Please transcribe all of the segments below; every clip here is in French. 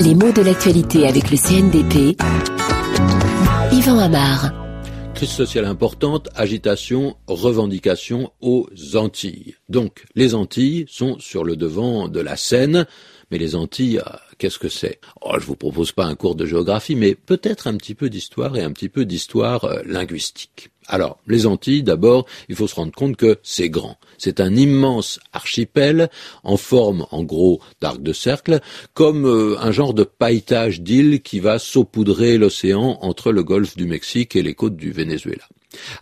Les mots de l'actualité avec le CNDP. Yvan Amar. Crise sociale importante, agitation, revendication aux Antilles. Donc, les Antilles sont sur le devant de la scène, mais les Antilles, euh, qu'est-ce que c'est? Oh, Je vous propose pas un cours de géographie, mais peut-être un petit peu d'histoire et un petit peu d'histoire euh, linguistique. Alors, les Antilles, d'abord, il faut se rendre compte que c'est grand. C'est un immense archipel en forme, en gros, d'arc de cercle, comme euh, un genre de pailletage d'îles qui va saupoudrer l'océan entre le golfe du Mexique et les côtes du Venezuela.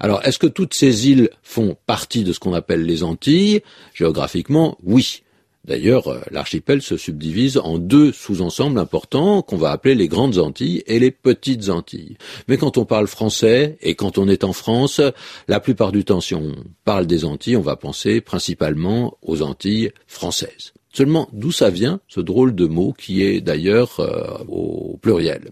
Alors, est-ce que toutes ces îles font partie de ce qu'on appelle les Antilles? Géographiquement, oui. D'ailleurs, euh, l'archipel se subdivise en deux sous-ensembles importants qu'on va appeler les grandes Antilles et les petites Antilles. Mais quand on parle français et quand on est en France, la plupart du temps, si on parle des Antilles, on va penser principalement aux Antilles françaises. Seulement, d'où ça vient, ce drôle de mot qui est d'ailleurs euh, au pluriel?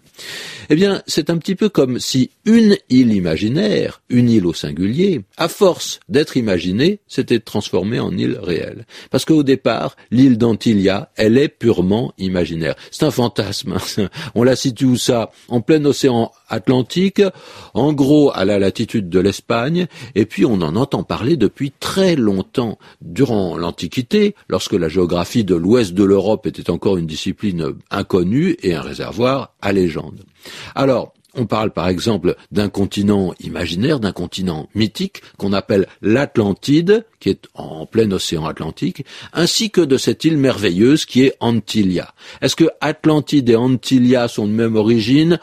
Eh bien, c'est un petit peu comme si une île imaginaire, une île au singulier, à force d'être imaginée, s'était transformée en île réelle. Parce qu'au départ, l'île d'Antilia, elle est purement imaginaire. C'est un fantasme. Hein. On la situe où ça? En plein océan Atlantique, en gros à la latitude de l'Espagne, et puis on en entend parler depuis très longtemps. Durant l'Antiquité, lorsque la de l'ouest de l'Europe était encore une discipline inconnue et un réservoir à légende. Alors, on parle par exemple d'un continent imaginaire, d'un continent mythique qu'on appelle l'Atlantide, qui est en plein océan Atlantique, ainsi que de cette île merveilleuse qui est Antilia. Est-ce que Atlantide et Antilia sont de même origine?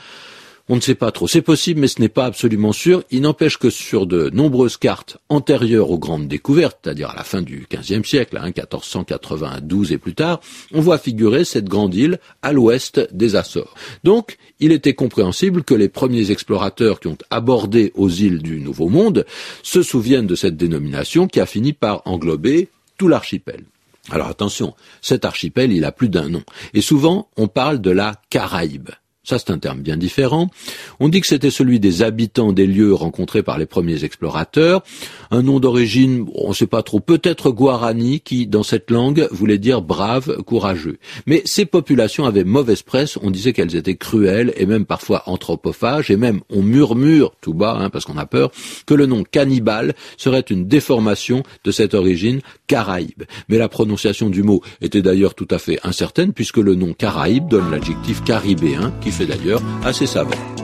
On ne sait pas trop. C'est possible, mais ce n'est pas absolument sûr. Il n'empêche que sur de nombreuses cartes antérieures aux grandes découvertes, c'est-à-dire à la fin du XVe siècle, hein, 1492 et plus tard, on voit figurer cette grande île à l'ouest des Açores. Donc, il était compréhensible que les premiers explorateurs qui ont abordé aux îles du Nouveau Monde se souviennent de cette dénomination qui a fini par englober tout l'archipel. Alors attention, cet archipel, il a plus d'un nom. Et souvent, on parle de la Caraïbe. Ça, c'est un terme bien différent. On dit que c'était celui des habitants des lieux rencontrés par les premiers explorateurs. Un nom d'origine, on ne sait pas trop, peut-être Guarani, qui, dans cette langue, voulait dire brave, courageux. Mais ces populations avaient mauvaise presse. On disait qu'elles étaient cruelles et même parfois anthropophages. Et même, on murmure tout bas, hein, parce qu'on a peur, que le nom cannibale serait une déformation de cette origine Caraïbe. Mais la prononciation du mot était d'ailleurs tout à fait incertaine, puisque le nom Caraïbe donne l'adjectif caribéen, fait d'ailleurs assez savant.